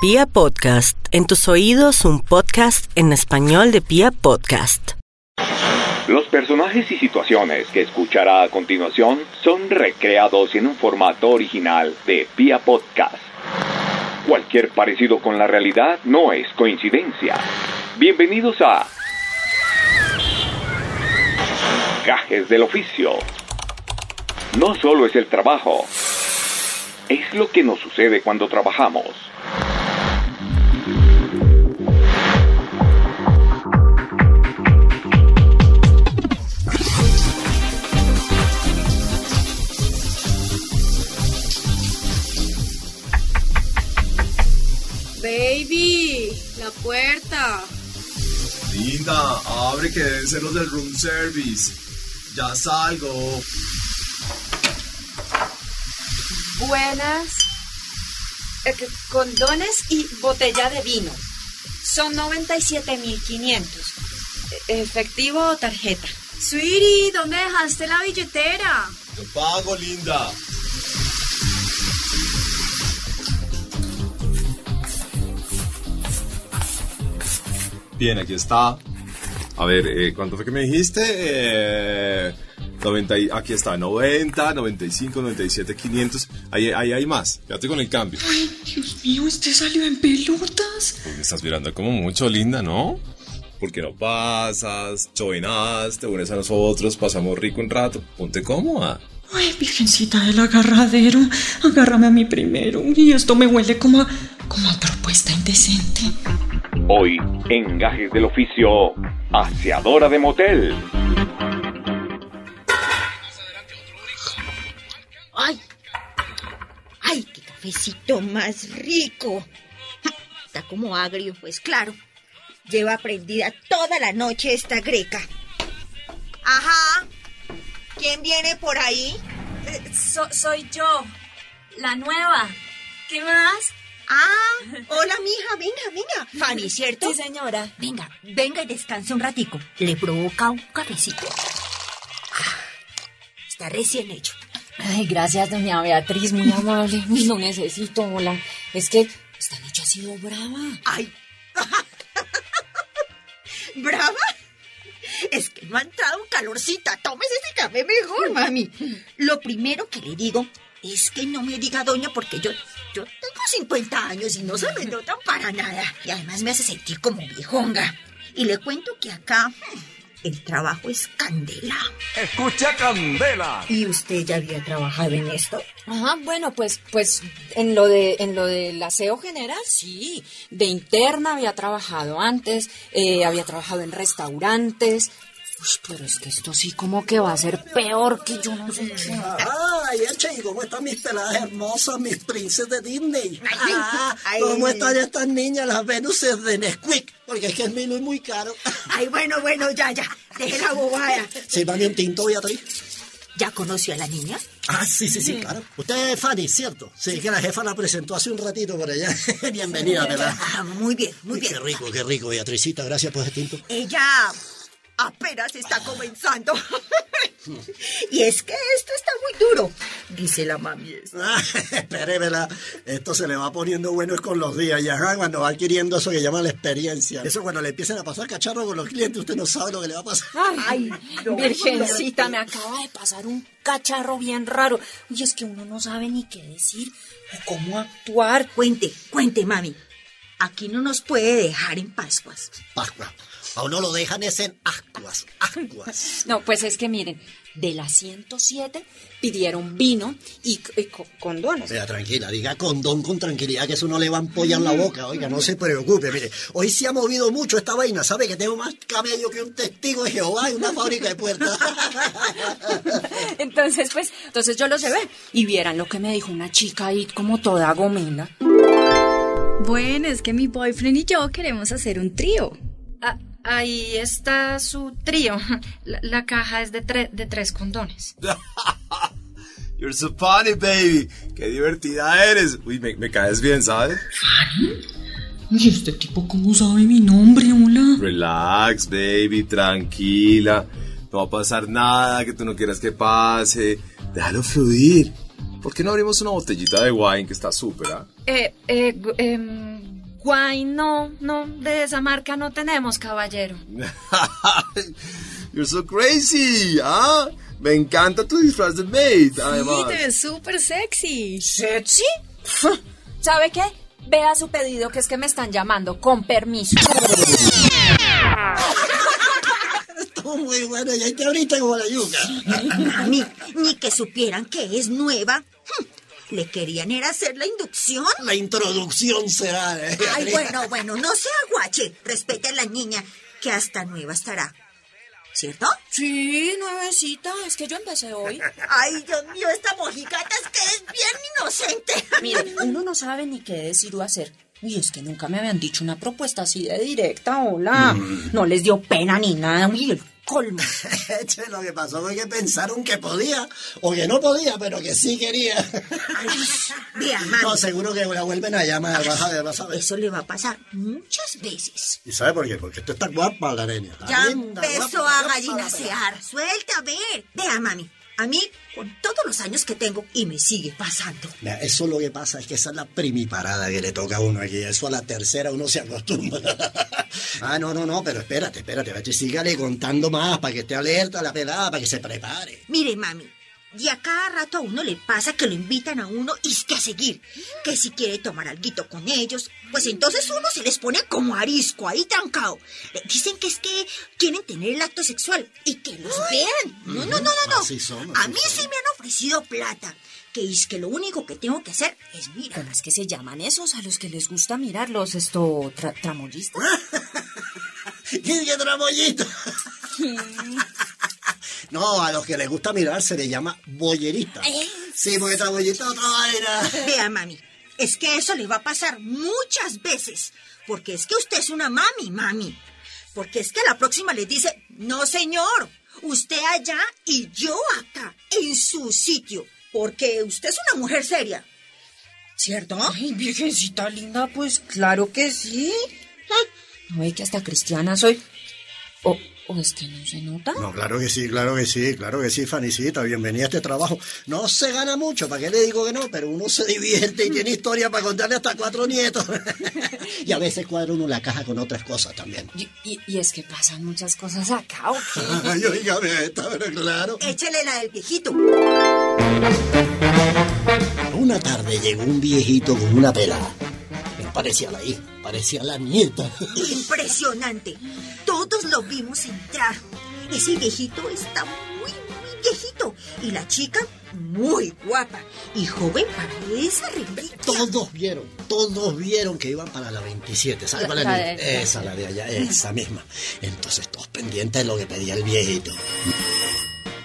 Pia Podcast, en tus oídos un podcast en español de Pia Podcast. Los personajes y situaciones que escuchará a continuación son recreados en un formato original de Pia Podcast. Cualquier parecido con la realidad no es coincidencia. Bienvenidos a Gajes del Oficio. No solo es el trabajo, es lo que nos sucede cuando trabajamos. La puerta. Linda, abre que deben ser los del room service. Ya salgo. Buenas. Eh, Condones y botella de vino. Son 97.500. E- ¿Efectivo o tarjeta? Sweetie, ¿dónde dejaste la billetera? Yo pago, linda. Bien, aquí está. A ver, eh, ¿cuánto fue que me dijiste? Eh, 90, y- aquí está, 90, 95, 97, 500. Ahí, ahí hay más. Quédate con el cambio. Ay, Dios mío, este salió en pelotas. Pues me estás mirando como mucho, linda, ¿no? Porque no pasas, chovenas, te unes a nosotros, pasamos rico un rato. Ponte cómoda. Ay, virgencita del agarradero, agárrame a mí primero. Y esto me huele como a, como a propuesta indecente. Hoy, en Gajes del Oficio, aseadora de motel. ¡Ay! ¡Ay, qué cafecito más rico! Está como agrio, pues claro. Lleva prendida toda la noche esta greca. Ajá. ¿Quién viene por ahí? Eh, so- soy yo, la nueva. ¿Qué más? Ah, hola, mija, venga, venga. Fanny, ¿cierto? Sí, señora. Venga, venga y descanse un ratico. Le provoca un cafecito. Ah, Está recién hecho. Ay, gracias, doña Beatriz, muy amable. Lo necesito, hola. Es que esta noche ha sido brava. ¡Ay! ¿Brava? Es que no ha entrado calorcita. Tómese ese café mejor, mami. Lo primero que le digo es que no me diga doña porque yo, yo tengo 50 años y no se me nota para nada. Y además me hace sentir como viejonga. Y le cuento que acá hmm, el trabajo es candela. Escucha Candela. ¿Y usted ya había trabajado en esto? Ajá, bueno, pues, pues en lo de, en lo del aseo general, sí. De interna había trabajado antes, eh, había trabajado en restaurantes. Uy, pero es que esto sí como que va a ser peor que yo no sé qué. Ay, Eche, ¿cómo están mis peladas hermosas, mis princesas de Disney? Ah, ay. ¿Cómo están estas niñas, las Venuses de Nesquik? Porque es que el vino es muy caro. Ay, bueno, bueno, ya, ya. Deje la bobada. Sírvame un tinto, Beatriz. ¿Ya conoció a la niña? Ah, sí, sí, sí, claro. Usted es Fanny, ¿cierto? Sí, que la jefa la presentó hace un ratito por allá. Bienvenida, ¿verdad? Ah, muy bien, muy Qué bien. rico, qué rico, Beatricita. Gracias por ese tinto. Ella apenas está comenzando. y es que esto está muy duro, dice la mami. Ah, Espéremela, esto se le va poniendo bueno es con los días, ya ajá, cuando va adquiriendo eso que llama la experiencia. Eso cuando le empiecen a pasar cacharro con los clientes, usted no sabe lo que le va a pasar. Ay, virgencita, me acaba de pasar un cacharro bien raro. Y es que uno no sabe ni qué decir o cómo actuar. Cuente, cuente, mami. Aquí no nos puede dejar en Pascuas. Pascua. A uno lo dejan es en ascuas, ascuas. No, pues es que miren, de las 107 pidieron vino y, y co- condones. Mira, tranquila, diga condón con tranquilidad que eso no le va a empollar la boca, oiga, no se preocupe, mire, hoy se ha movido mucho esta vaina, sabe que tengo más cabello que un testigo de Jehová en una fábrica de puertas. Entonces, pues, entonces yo los llevé y vieran lo que me dijo una chica ahí como toda gomela. Bueno, es que mi boyfriend y yo queremos hacer un trío. Ah, ahí está su trío. La, la caja es de, tre- de tres condones. You're so funny, baby. Qué divertida eres. Uy, me, me caes bien, ¿sabes? ¿Y este tipo cómo sabe mi nombre, hola? Relax, baby, tranquila. No va a pasar nada que tú no quieras que pase. Déjalo fluir. ¿Por qué no abrimos una botellita de wine que está súper, ah? Eh, eh, gu- em, Guay, no, no, de esa marca no tenemos, caballero. You're so crazy, ¿ah? Me encanta tu disfraz de maid, además. ves súper sexy. ¿Sexy? ¿Sabe qué? Vea su pedido que es que me están llamando, con permiso. Estuvo muy bueno, y te abriste como la yuca. Mami, ni que supieran que es nueva. Le querían era hacer la inducción. La introducción será. ¿eh? Ay, bueno, bueno, no sea guache. Respete a la niña, que hasta nueva estará. ¿Cierto? Sí, nuevecita, es que yo empecé hoy. Ay, Dios mío, esta mojigata es que es bien inocente. Mire, uno no sabe ni qué decir o hacer. Uy, es que nunca me habían dicho una propuesta así de directa, hola. No les dio pena ni nada, uy, el colmo. Lo que pasó fue que pensaron que podía, o que no podía, pero que sí quería. No, seguro que la vuelven a llamar, vas a ver, vas a ver. Eso le va a pasar muchas veces. ¿Y sabe por qué? Porque tú estás guapa, la. Está Ya empezó a gallinasear. Suelta, a ver. Vea, mami. A mí, con todos los años que tengo, y me sigue pasando. Eso lo que pasa es que esa es la primiparada que le toca a uno aquí. Eso a la tercera uno se acostumbra. ah, no, no, no, pero espérate, espérate. Sígale contando más para que esté alerta la pelada, para que se prepare. Mire, mami. Y a cada rato a uno le pasa que lo invitan a uno y es que a seguir. Que si quiere tomar alguito con ellos, pues entonces uno se les pone como arisco ahí trancado. Le dicen que es que quieren tener el acto sexual y que los vean. No, no, no, no, no. Así son, a así mí son. sí me han ofrecido plata. Que es que lo único que tengo que hacer es mirar. ¿Cómo es que se llaman esos a los que les gusta mirarlos, esto, tra- tramoyistas? ¡Qué qué tramollito! No, a los que les gusta mirar se les llama boyerista. Sí, porque tramollito es otra vaina. Vea, mami, es que eso le va a pasar muchas veces. Porque es que usted es una mami, mami. Porque es que a la próxima le dice, no señor, usted allá y yo acá, en su sitio. Porque usted es una mujer seria. ¿Cierto? Ay, virgencita linda, pues claro que sí. Ah, ¿No ve que hasta cristiana soy? ¿O, o es que no se nota? No, claro que sí, claro que sí, claro que sí, Fanicita, bienvenida a este trabajo. No se gana mucho, ¿para qué le digo que no? Pero uno se divierte y tiene historia para contarle hasta cuatro nietos. y a veces cuadra uno la caja con otras cosas también. Y, y- y es que pasan muchas cosas acá, ¿o qué? Ay, oígame esta, pero claro. Échele la del viejito. Una tarde llegó un viejito con una pelada. No parecía la hija, parecía la nieta. Impresionante. Todos lo vimos entrar. Ese viejito está muy, muy viejito. Y la chica, muy guapa. Y joven para esa reliquia. Todos vieron, todos vieron que iban para la 27, ¿sabes cuál es? la de- esa, la de allá, esa misma. Entonces todos pendientes de lo que pedía el viejito.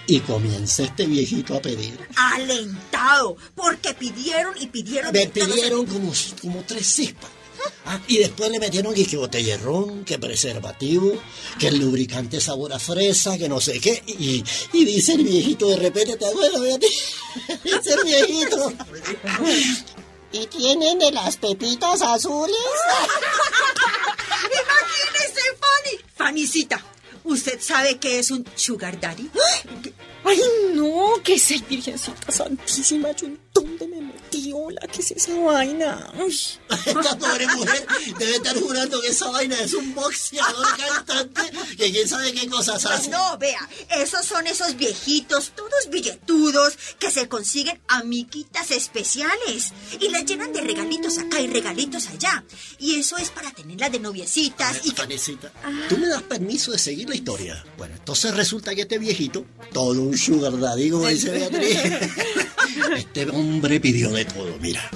Y comienza este viejito a pedir. Alentado. Porque pidieron y pidieron. Me pidieron como, como tres cispas. Ah, y después le metieron que, que botella de ron, que preservativo, que el lubricante sabor a fresa, que no sé qué. Y, y dice el viejito de repente, ¿te acuerdas, Beatriz? Dice el viejito. ¿Y tienen de las pepitas azules? Imagínese, Fanny. Fannycita, ¿usted sabe qué es un sugar daddy? Ay, no, ¿qué es el Virgencita Santísima? ¿Yo dónde me ¿qué es esa vaina? Uy. Esta pobre mujer debe estar jurando que esa vaina es un boxeador cantante que quién sabe qué cosas Pues hace. no, vea, esos son esos viejitos, todos billetudos, que se consiguen amiguitas especiales y las llenan de regalitos acá y regalitos allá. Y eso es para tenerlas de noviecitas y que... Fanecita, ¿tú me das permiso de seguir la historia? Bueno, entonces resulta que este viejito, todo un sugar daddy, como dice Beatriz, este hombre pidió de todo, mira.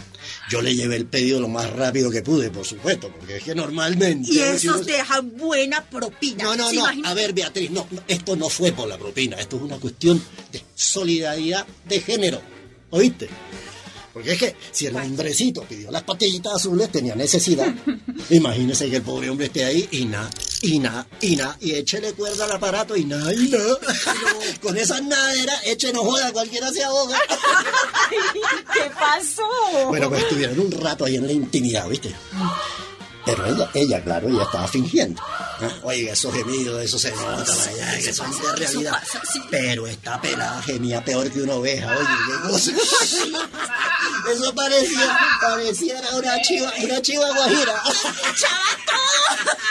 Yo le llevé el pedido lo más rápido que pude, por supuesto, porque es que normalmente... Y esos uno- dejan buena propina. No, no, ¿Se no. imagina? A ver, Beatriz, no, esto no fue por la propina. Esto es una cuestión de solidaridad de género. ¿Oíste? Porque es que si el hombrecito pidió las patillitas azules, tenía necesidad. Imagínese que el pobre hombre esté ahí y nada, y nada, y nada, y échele cuerda al aparato y nada, y nada. Con esas naderas, eche no joda, cualquiera se ahoga. ¿Qué pasó? Bueno, pues estuvieron un rato ahí en la intimidad, ¿viste? Pero ella, ella, claro, ella estaba fingiendo. ¿eh? Oiga, esos gemidos, esos se notan allá, que son de realidad. Pero esta pelada gemía peor que una oveja, oye, qué cosa. Eso parecía, parecía una chiva, una chiva guajira. ¡Echaba todo!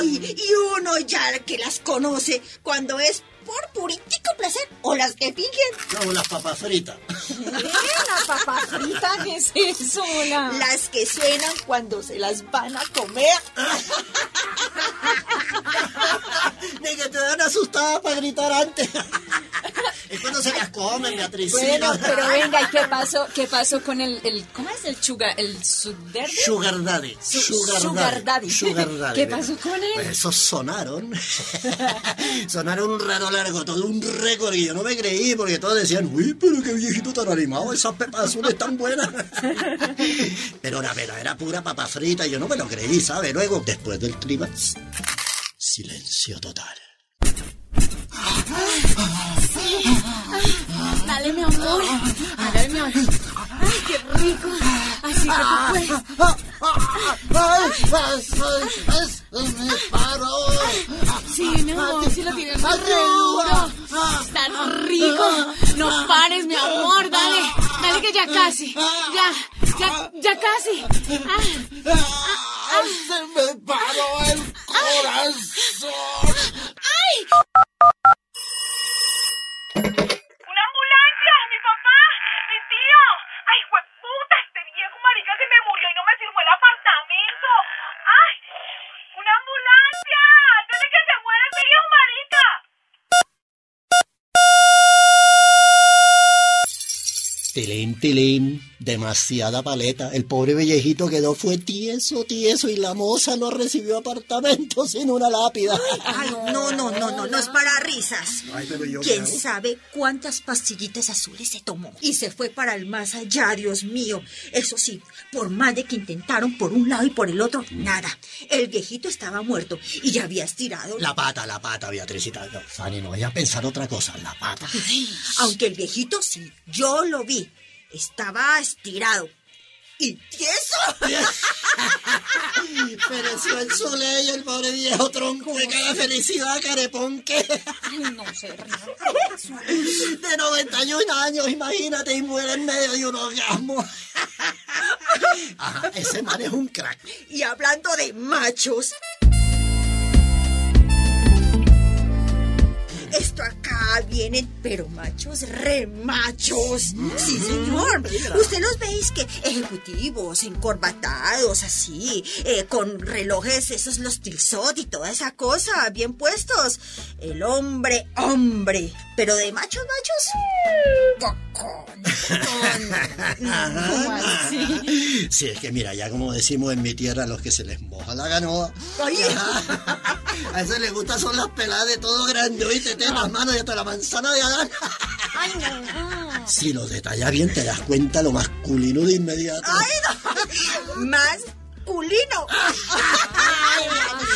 Y uno ya que las conoce cuando es por purítico placer o las que fingen. Como las papas fritas. La papa frita, ¿qué es eso? La... Las que suenan cuando se las van a comer. Ni que te dan asustada para gritar antes. Es cuando se las comen, Beatriz. Bueno, pero venga, ¿y qué pasó? ¿Qué pasó con el, el ¿cómo es el sugar, el sugar Sugar Daddy. Su- Sugar, Sugar Daddy. Sugar Daddy. ¿Qué pasó con él? Pues esos sonaron. sonaron un rato largo, todo un récord. Y yo no me creí porque todos decían, uy, pero qué viejito tan animado, esas pepas azules tan buenas. pero la verdad era pura papa frita y yo no me lo creí, ¿sabe? Luego, después del clímax, silencio total. Dale, mi amor. Dale, mi amor. Ay, qué rico. Así que tú puedes. me paro! Sí, mi amor, sí lo tienes muy duro. Está rico. No pares, mi amor. Dale, dale que ya casi. Ya, ya, ya casi. Ah, ¡Se me paró el corazón! ¡Una ambulancia! ¡Mi papá! ¡Mi tío! ¡Ay, puta! Este viejo marica que me murió y no me firmó el apartamento. ¡Ay! ¡Una ambulancia! ¡Dile que se muere ese viejo marica! Tilín, tilín, demasiada paleta. El pobre viejito quedó fue tieso, tieso y la moza no recibió apartamento sin una lápida. Ay, no, no, no, no, no es para risas. Ay, pero yo ¿Quién sabe cuántas pastillitas azules se tomó? Y se fue para el más allá, Dios mío. Eso sí, por más de que intentaron por un lado y por el otro, nada. El viejito estaba muerto y ya había estirado. La pata, la pata, Beatricita. No, Fanny, no vaya a pensar otra cosa, la pata. Aunque el viejito sí, yo lo vi. Estaba estirado. ¿Y tieso? Pereció en su ley el pobre viejo tronco de cada felicidad, careponque. No ríe. De 91 años, imagínate, y muere en medio de un orgasmo. Ajá, ese man es un crack. Y hablando de machos. Esto acá vienen, pero machos remachos. Sí, señor. Usted los veis que ejecutivos, encorbatados, así, eh, con relojes, esos los tilsot y toda esa cosa, bien puestos. El hombre, hombre. Pero de machos, machos. Cocón. ¿Cómo así? Sí, es que mira, ya como decimos en mi tierra, los que se les moja la ganoa. A eso les gusta son las peladas de todo grande, oíste, te las manos y hasta la manzana de Adán. Ay, no. Si los detallas bien, te das cuenta lo masculino de inmediato. ¡Ay, no! Más culino.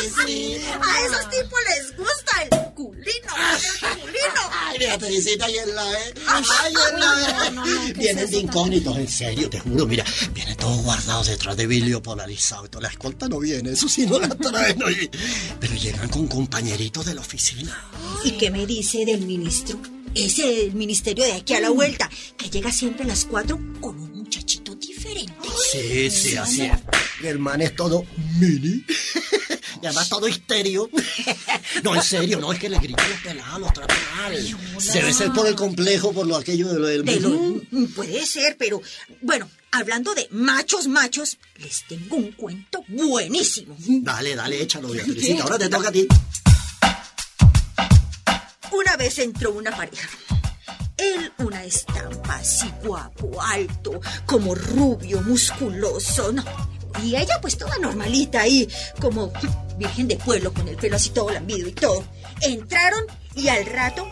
A esos tipos les gusta el culino. El culino. Ay, Beatricita, y en la E. Ay, en la E. Vienen de incógnitos, en serio, te juro. Mira, vienen todos guardados detrás de vidrio polarizado. La escolta no viene, eso sí no la traen. Pero llegan con compañeritos de la oficina. ¿Y qué me dice del ministro? Ese del ministerio de aquí a la vuelta, que llega siempre a las cuatro con un muchachito diferente. Sí, sí, así es. El man es todo mini. Y además todo histerio. No, en serio, no, es que le gritan los pelados, los tratan mal. Debe ser por el complejo, por lo aquello de lo del... De lo- mm, puede ser, pero bueno, hablando de machos, machos, les tengo un cuento buenísimo. Dale, dale, échalo, Beatricita. Ahora te toca a ti. Una vez entró una pareja. Él una estampa así guapo, alto, como rubio, musculoso, no. Y ella pues toda normalita ahí, como virgen de pueblo, con el pelo así todo lambido y todo. Entraron y al rato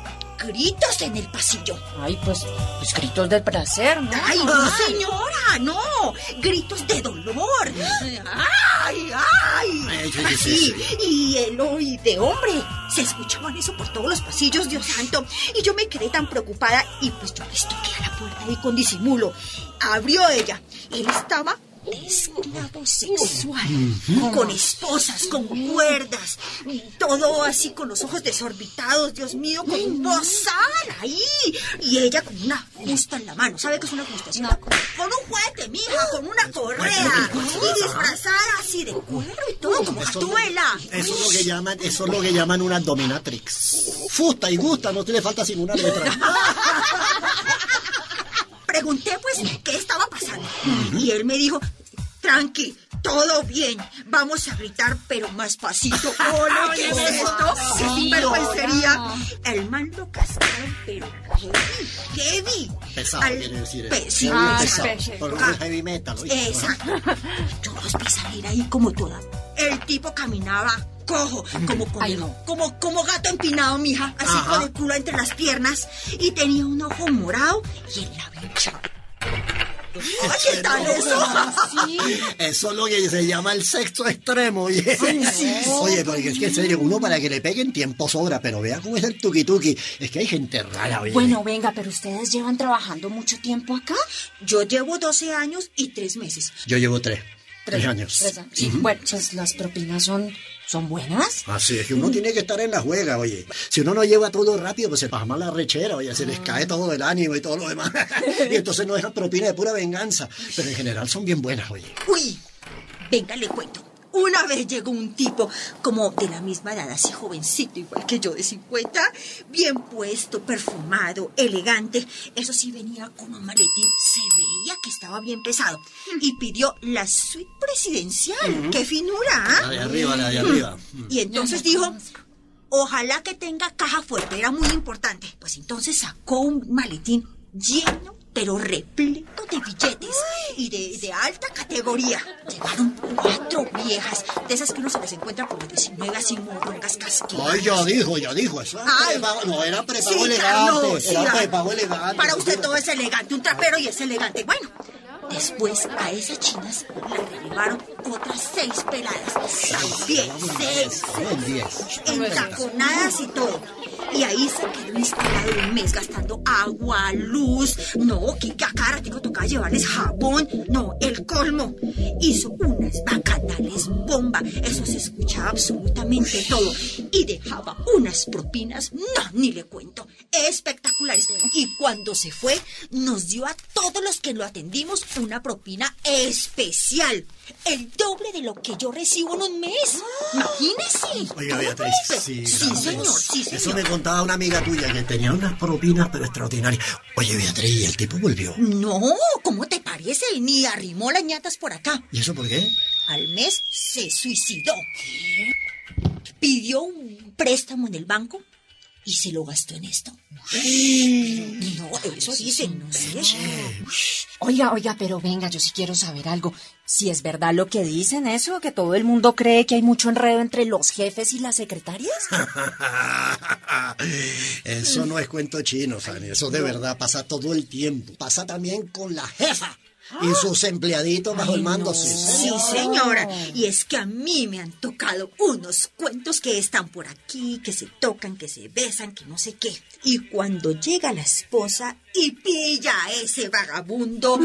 gritos en el pasillo. Ay, pues, pues gritos del placer, ¿no? ¡Ay, no, señora! ¡No! ¡Gritos de dolor! ¡Ay, ay! Ay, sí, sí, Así, sí. y el oí de hombre. Se escuchaban eso por todos los pasillos, Dios santo. Y yo me quedé tan preocupada y pues yo les toqué a la puerta ahí con disimulo. Abrió ella. Él estaba de esclavo sexual, con esposas, con cuerdas, todo así con los ojos desorbitados, Dios mío, con un bozal ahí, y ella con una fusta en la mano, ¿sabe qué es una fusta? Sí, con, con un juguete, mija, con una correa, y disfrazada así de cuero y todo, como gatuela. Eso es lo que llaman, eso es lo que llaman una dominatrix. Fusta y gusta, no te le falta sin una letra. Pregunté pues qué estaba pasando. Y él me dijo, tranqui, todo bien, vamos a gritar pero más pasito. Hola, ¿qué es esto? ¡Qué sinvergüencería! El man lo cascaron pero heavy, heavy. Pesado, Al- quiere decir. pe- eso. sí, Heavy pesado. pesado. Por lo heavy metal. Exacto. Yo los vi salir ahí como toda. El tipo caminaba cojo, como, como, como gato empinado, mija, así Ajá. con el culo entre las piernas, y tenía un ojo morado y el labio hinchado. ¿Qué tal eso? Eso es lo que se llama el sexo extremo. Oye, sí. oye porque es que en serio, uno para que le peguen tiempo sobra, pero vea cómo es el tuki tuki. Es que hay gente rara, oye. Bueno, venga, pero ustedes llevan trabajando mucho tiempo acá. Yo llevo 12 años y 3 meses. Yo llevo tres. Tres años. Tres años. Sí, Bueno, pues las propinas son, son buenas. Así es que uno tiene que estar en la juega, oye. Si uno no lleva todo rápido, pues se pasa mal la rechera, oye, se les cae todo el ánimo y todo lo demás. y entonces no dejan propina de pura venganza. Pero en general son bien buenas, oye. Uy, venga, le cuento. Una vez llegó un tipo como de la misma edad, así jovencito, igual que yo de 50, bien puesto, perfumado, elegante. Eso sí, venía con un maletín, se veía que estaba bien pesado. Y pidió la suite presidencial. ¡Qué finura! ¿ah? La de arriba, la de arriba. Y entonces dijo, ojalá que tenga caja fuerte, era muy importante. Pues entonces sacó un maletín lleno, pero repleto de billetes y de, de alta categoría. Llegaron cuatro viejas, de esas que uno se les encuentra por los 19 así morrongas casquillas. Ay, ya dijo, ya dijo. Eso era Ay. prepago, no, era prepago Sí, elegante. claro, no, sí, era prepago elegante. Para usted todo es elegante, un trapero y es elegante. Bueno, después a esas chinas le relevaron otras seis peladas. También seis, diez. entaconadas y todo. Y ahí se quedó instalado un mes gastando agua, luz. No, que que a cada ratico tocaba llevarles jabón. No, el colmo. Hizo unas bacanales bomba. Eso se escuchaba absolutamente todo. Y dejaba unas propinas, no, ni le cuento, espectaculares. Y cuando se fue, nos dio a todos los que lo atendimos una propina especial. El doble de lo que yo recibo en un mes. Imagínese. Oiga, Beatriz, sí, Sí, señor, sí, Eso señor. me contaba una amiga tuya que tenía unas propinas, pero extraordinarias. Oye, Beatriz, ¿y el tipo volvió? No, ¿cómo te parece? Ni arrimó las ñatas por acá. ¿Y eso por qué? Al mes se suicidó. Pidió un préstamo en el banco y se lo gastó en esto. No, eso dicen, no sé. Oiga, oiga, pero venga, yo sí quiero saber algo. Si es verdad lo que dicen eso, que todo el mundo cree que hay mucho enredo entre los jefes y las secretarias. Eso no es cuento chino, Fanny. Eso de verdad pasa todo el tiempo. Pasa también con la jefa y sus empleaditos bajo el mando. Sí, Sí, señora. Y es que a mí me han tocado unos cuentos que están por aquí, que se tocan, que se besan, que no sé qué. Y cuando llega la esposa y pilla a ese vagabundo.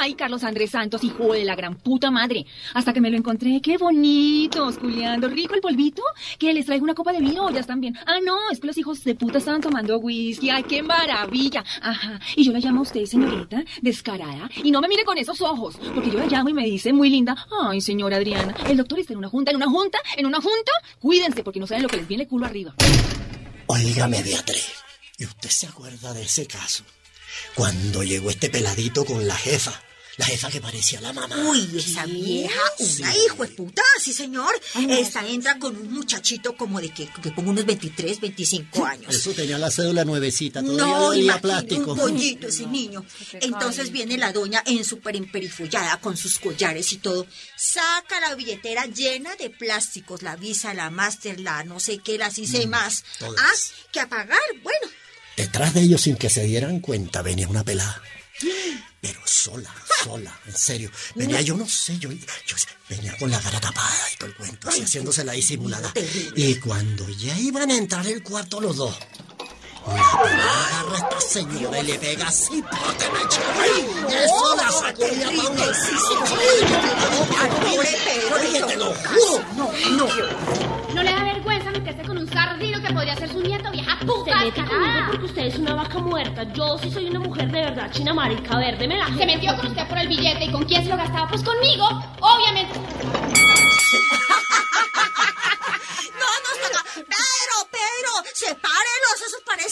Ay, Carlos Andrés Santos, hijo de la gran puta madre. Hasta que me lo encontré, qué bonito, culiando. Rico el polvito. Que les traigo una copa de vino, ya están bien. Ah, no, es que los hijos de puta estaban tomando whisky. Ay, qué maravilla. Ajá. Y yo la llamo a usted, señorita, descarada. Y no me mire con esos ojos, porque yo la llamo y me dice muy linda. Ay, señora Adriana, el doctor está en una junta, en una junta, en una junta. Cuídense, porque no saben lo que les viene culo arriba. Óigame, Beatriz. ¿Y usted se acuerda de ese caso? Cuando llegó este peladito con la jefa. La jefa que parecía la mamá. Uy, esa vieja, una hijo de puta, sí señor. Esta entra con un muchachito como de que, que pongo unos 23, 25 años. Eso tenía la cédula nuevecita, todavía No, olía plástico. un pollito ese niño. Entonces viene la doña en súper emperifollada con sus collares y todo. Saca la billetera llena de plásticos, la Visa, la Master, la no sé qué, las hice más. todas. Ah, que a pagar, bueno. Detrás de ellos, sin que se dieran cuenta, venía una pelada. Pero sola, sola, en serio. Venía, yo no sé, yo, yo venía con la cara tapada y todo el cuento, así haciéndose la disimulada. Y cuando ya iban a entrar el cuarto los dos, Agarra a esta señora y le pega así, porque me. Eso la sacudía para un lado. Pobre Pedro, Oye, le te lo tocó juro. No, no. ¿No le da vergüenza meterse con un sardino que podría ser su nieto, vieja Se mete conmigo porque usted es una vaca muerta. Yo sí soy una mujer de verdad, china marica verde. Me la Se metió con usted por el billete y con quién se lo gastaba, pues conmigo, obviamente.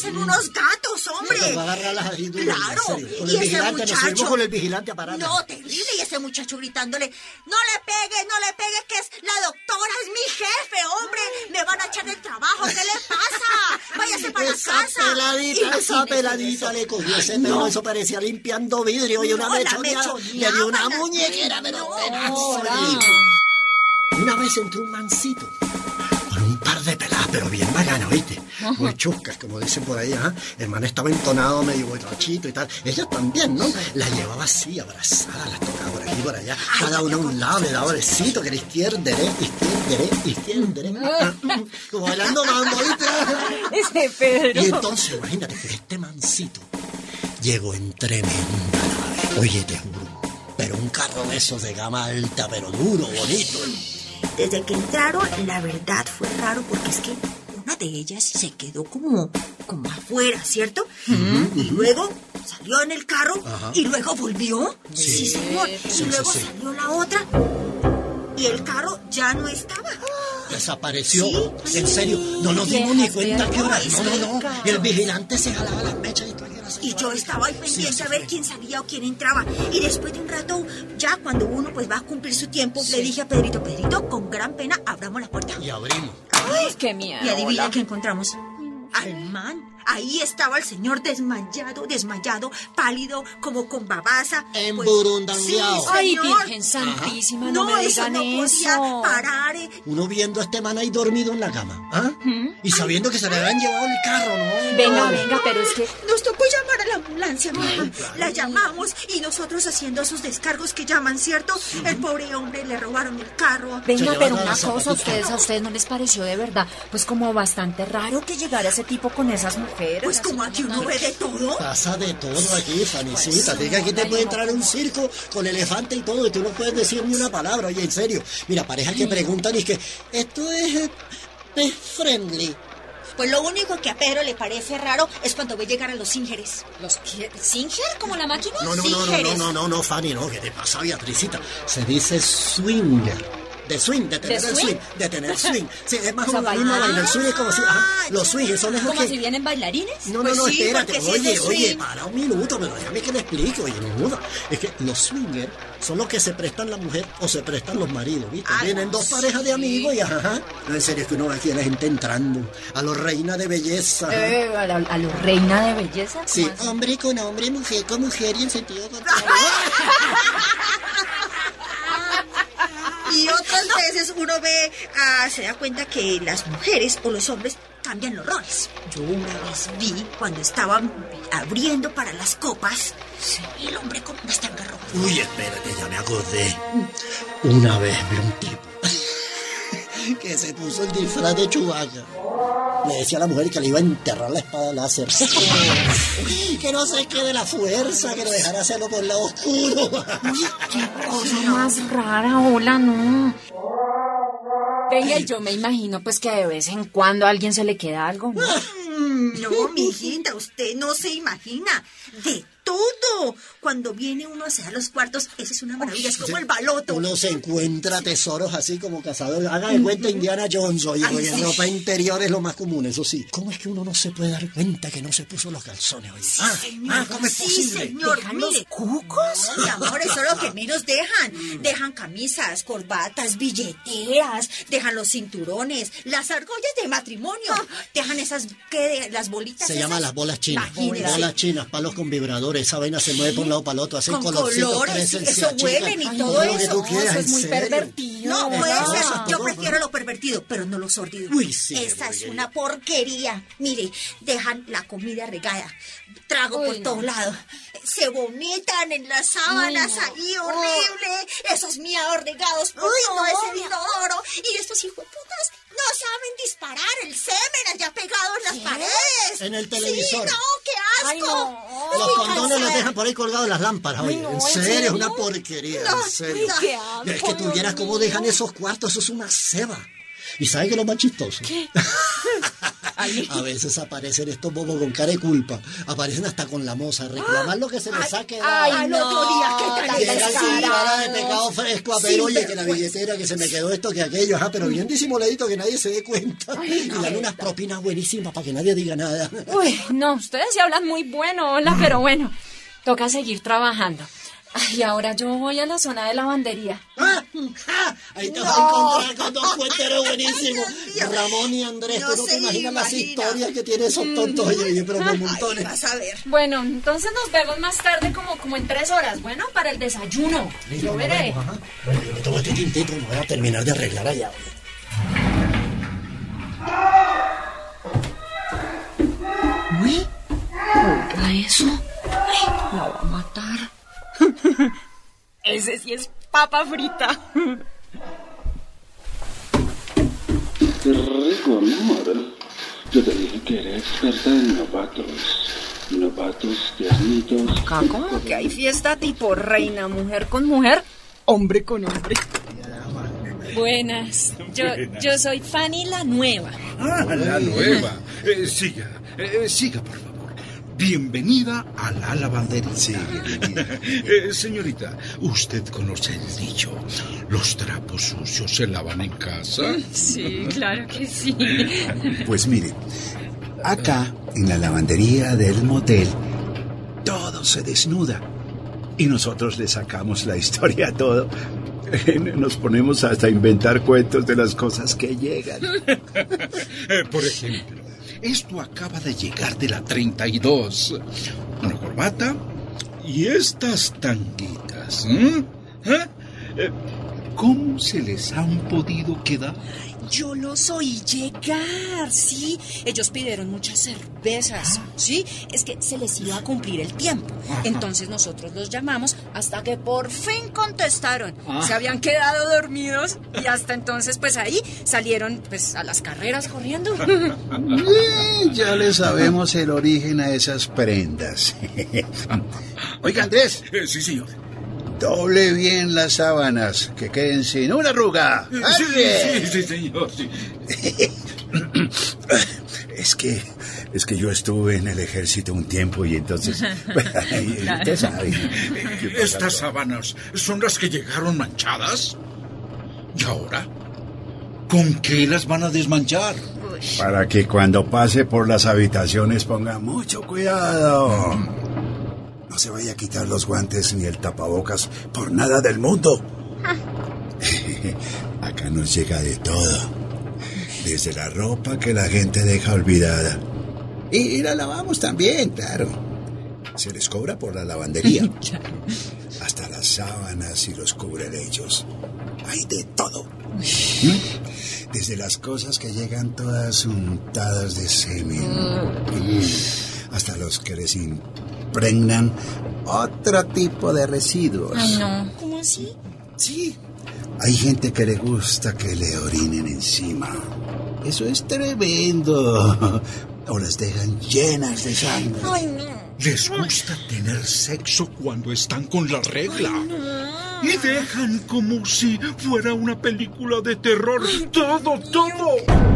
Parecen unos gatos, hombre. Los va a agarrar las ahí duro, Claro. Con y el ese vigilante, nos muchacho. subimos con el vigilante a parar. No, terrible, y ese muchacho gritándole, no le pegues, no le pegues, que es la doctora, es mi jefe, hombre, me van a echar del trabajo, ¿qué le pasa? Váyase para esa casa. peladita, esa peladita eso. le cogió ese pelo, eso parecía limpiando vidrio y una No, la mechoneaba, Le dio una la- muñequera, pero No. Una vez entró un mancito pero bien bacano, ¿viste? Muy chuscas, como dicen por ahí, ¿ah? El man estaba entonado, medio borrachito y tal. Ella también, ¿no? La llevaba así, abrazada, la tocaba por aquí y por allá. Cada una a un lado, le daba besito, que era izquierda, derecha, izquierda, derecha, izquierda, derecha. Como bailando mambo, ¿viste? Ese Pedro. Y entonces, imagínate, este mancito llegó en tremenda nave. Oye, te juro, pero un carro de esos de gama alta, pero duro, bonito. Desde que entraron, la verdad fue raro porque es que una de ellas se quedó como, como afuera, ¿cierto? Y luego salió en el carro Ajá. y luego volvió. Sí. señor. Sí, y luego sí, salió la otra y el carro ya no estaba. Desapareció. En serio, no nos dimos ni cuenta qué hora. No, no, no. El vigilante se jalaba las mechas y todo. Y yo estaba ahí pendiente a ver quién salía o quién entraba. Y después de un rato, ya cuando uno pues va a cumplir su tiempo, le dije a Pedrito, Pedrito, con gran pena abramos la puerta. Y abrimos. Ay, qué miedo. Y adivina qué encontramos. Al man. Ahí estaba el señor desmayado, desmayado, pálido, como con babasa. Pues, Emburundangueado. sí, Ay, señor. Virgen Santísima, no, No, me eso digan no podía eso. parar. eh. Uno viendo a este man ahí dormido en la cama. ¿ah? Y sabiendo que se le habían llevado el carro, ¿no? Venga, venga, pero es que Nos tocó llamar ambulancia, mamá. La llamamos y nosotros haciendo esos descargos que llaman, ¿cierto? El pobre hombre le robaron el carro. Venga, pero una cosa, ¿a ustedes, a ustedes no les pareció de verdad, pues como bastante raro que llegara ese tipo con esas mujeres. Pues como aquí uno ve de todo. Pasa de todo aquí, Fanicita. Diga aquí te puede entrar un circo con elefante y todo y tú no puedes decir ni una palabra. Oye, en serio. Mira, parejas que preguntan y que esto es eh, pet friendly. Pues lo único que a Pedro le parece raro es cuando ve llegar a los Singeres. ¿Los qué? ¿Singer? ¿Como la máquina? No, no, no, no, no, no, no, no, Fanny, no. ¿Qué te pasa, Beatricita? Se dice swinger. De swing, de tener ¿De el swing? swing, de tener swing. Sí, es más O sea, o menos la misma bailar. vaina. El swing es como si. Ajá, los swings son esos ¿Como que. si vienen bailarines? No, Pues no, no, sí, espérate. si Oye, oye, para un minuto, pero déjame que le explique. Oye, no muda. Es que los swingers son los que se prestan la mujer o se prestan los maridos, ¿viste? Ay, Vienen dos parejas de amigos y ajá. No, en serio, es que uno ve aquí a la gente entrando. A los reinas de belleza. Eh, a, la, a lo reina de belleza. ¿cómo Sí, así? hombre con hombre, mujer con mujer y en sentido contrario. Y otras veces uno ve, ah, se da cuenta que las mujeres o los hombres cambian los roles. Yo una vez vi cuando estaban abriendo para las copas, el hombre con unas tangas rojas. Uy, espérate, ya me acordé. Una vez vi un tipo que se puso el disfraz de Chubaca. Le decía a la mujer que le iba a enterrar la espada láser. que no se quede la fuerza, que lo dejara hacerlo por el lado oscuro. Cosa más rara, hola, no. Venga, y yo me imagino pues que de vez en cuando a alguien se le queda algo, ¿no? Mm, No, mijita, usted no se imagina. De todo. Cuando viene uno a cerrar los cuartos, eso es una maravilla, es como el baloto. Uno se encuentra tesoros así como cazador. Haga de cuenta Indiana Jones, oye, Ay, oye, sí. ropa interior es lo más común, eso sí. ¿Cómo es que uno no se puede dar cuenta que no se puso los calzones, oye? ah, ah, ¿cómo es sí, posible? señor, ¿Dejan los mire. cucos? Mi amor, eso es lo que menos dejan. Dejan camisas, corbatas, billeteras, dejan los cinturones, las argollas de matrimonio, dejan esas, ¿qué? Las bolitas Se esas. llama las bolas chinas. Imagínese. Bolas chinas, palos con vibradores. Esa vaina se mueve por un lado para el otro. Hacen Con colores, crecen, eso huelen y Ay, todo que eso. tú quieras, Eso es muy serio. pervertido. No, puede ser. Ah, Yo todo, prefiero lo pervertido, pero no lo sordido. Uy, sí, Esa es una porquería. Mire, dejan la comida regada, trago Uy, por no. todos lados. Se vomitan en las sábanas Uy, no. ahí, horrible. Esos miados regados por Uy, todo no, ese inodoro. Y estos hijueputas no saben disparar el semen allá pegado en las paredes. En el televisor. Sí, no, qué asco. Ay, no. Los condones los dejan por ahí colgados en las lámparas, Ay, oye. no, en ¿en serio, es una porquería, No, en serio. qué asco, es que tú Dios vieras cómo dejan esos cuartos, eso es una ceba. ¿Y sabes qué es lo más chistoso? ¿Qué? A veces aparecen estos bobos con cara de culpa. Aparecen hasta con la moza. Reclamar lo que se les ha quedado. Ay, Al no. otro día, ¿qué tal cara de pecado fresco a Sí, ver, oye, que la billetera, que se me quedó esto, que aquello, ajá, pero bien disimuladito, que nadie se dé cuenta. y dan unas propinas buenísimas para que nadie diga nada. Uy, no, ustedes sí hablan muy bueno, hola, pero bueno, toca seguir trabajando. Ay, ahora yo voy a la zona de lavandería. ¡Ah! ¡Ah! Ahí te vas a encontrar con dos cuenteros buenísimos. Ramón y Andrés, No tú no te imaginas las imagina. historias que tienen esos tontos, oye, oye, pero por Ay, montones. vas a ver. Bueno, entonces nos vemos más tarde, como, como en tres horas, bueno, para el desayuno. Yo veré. Ajá. Bueno, yo me tomo este tintito y me voy a terminar de arreglar allá. Uy, oiga eso. Ay, la va a matar. Ese sí es papa frita. Qué rico, amor. Yo te dije que era experta en novatos. Novatos tiernitos. Acá como que hay fiesta tipo reina, mujer con mujer, hombre con hombre. Buenas, yo, yo soy Fanny la nueva. Ah, la nueva. Eh, siga, eh, siga, por favor. Bienvenida a la lavandería. Sí, bienvenida. señorita, ¿usted conoce el dicho? ¿Los trapos sucios se lavan en casa? Sí, claro que sí. Pues mire, acá en la lavandería del motel, todo se desnuda. Y nosotros le sacamos la historia a todo. Nos ponemos hasta a inventar cuentos de las cosas que llegan. Eh, por ejemplo, esto acaba de llegar de la 32. Una corbata y estas tanguitas. ¿eh? ¿Eh? ¿Cómo se les han podido quedar? Yo los oí llegar, sí. Ellos pidieron muchas cervezas, sí. Es que se les iba a cumplir el tiempo. Entonces nosotros los llamamos hasta que por fin contestaron. Ah. Se habían quedado dormidos y hasta entonces pues ahí salieron pues a las carreras corriendo. Eh, ya le sabemos el origen a esas prendas. Oiga, Andrés. Sí, señor. Doble bien las sábanas, que queden sin una arruga. Sí, sí, sí, señor, sí. Es que, es que yo estuve en el ejército un tiempo y entonces, usted sabe. ¿Estas sábanas son las que llegaron manchadas? ¿Y ahora? ¿Con qué las van a desmanchar? Para que cuando pase por las habitaciones ponga mucho cuidado. No se vaya a quitar los guantes ni el tapabocas por nada del mundo. Acá nos llega de todo. Desde la ropa que la gente deja olvidada. Y la lavamos también, claro. Se les cobra por la lavandería. Hasta las sábanas y los cubrelechos. Hay de todo. ¿Mm? Desde las cosas que llegan todas untadas de semen. Hasta los que les impregnan otro tipo de residuos. Ay, no. ¿Cómo así? Sí. Hay gente que le gusta que le orinen encima. Eso es tremendo. O las dejan llenas de sangre. Ay, no. Les gusta tener sexo cuando están con la regla. Y dejan como si fuera una película de terror. Todo, todo.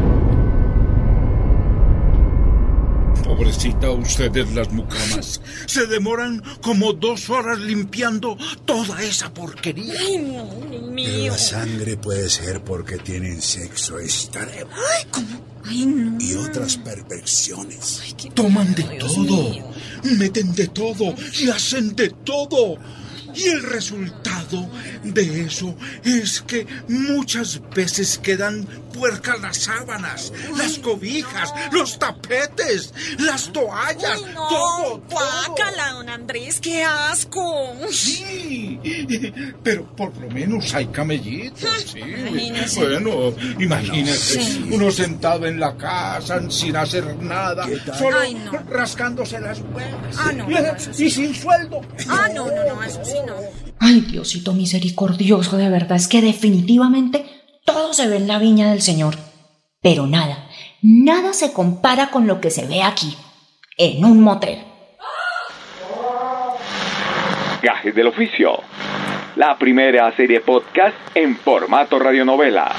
Pobrecita ustedes las mucamas. Se demoran como dos horas limpiando toda esa porquería. Ay, no, mío. la sangre puede ser porque tienen sexo extremo. Ay, ¿cómo? Ay, no. Y otras perversiones. Toman de todo, meten de todo y hacen de todo. Y el resultado de eso es que muchas veces quedan puercas las sábanas, las cobijas, los tapetes, las toallas, Ay, no, todo, todo. guácala, don Andrés, qué asco. Sí, pero por lo menos hay camellitos, sí. Imagínese. Bueno, imagínese, Sí. uno sentado en la casa sin hacer nada, solo Ay, no. rascándose las huevas. Ah, no, no, eso sí. Y sin sueldo. Ah, no, no, no, eso sí no. Ay, Diosito misericordioso, de verdad es que definitivamente todo se ve en la viña del Señor. Pero nada, nada se compara con lo que se ve aquí, en un motel. Gajes del oficio. La primera serie podcast en formato radionovela.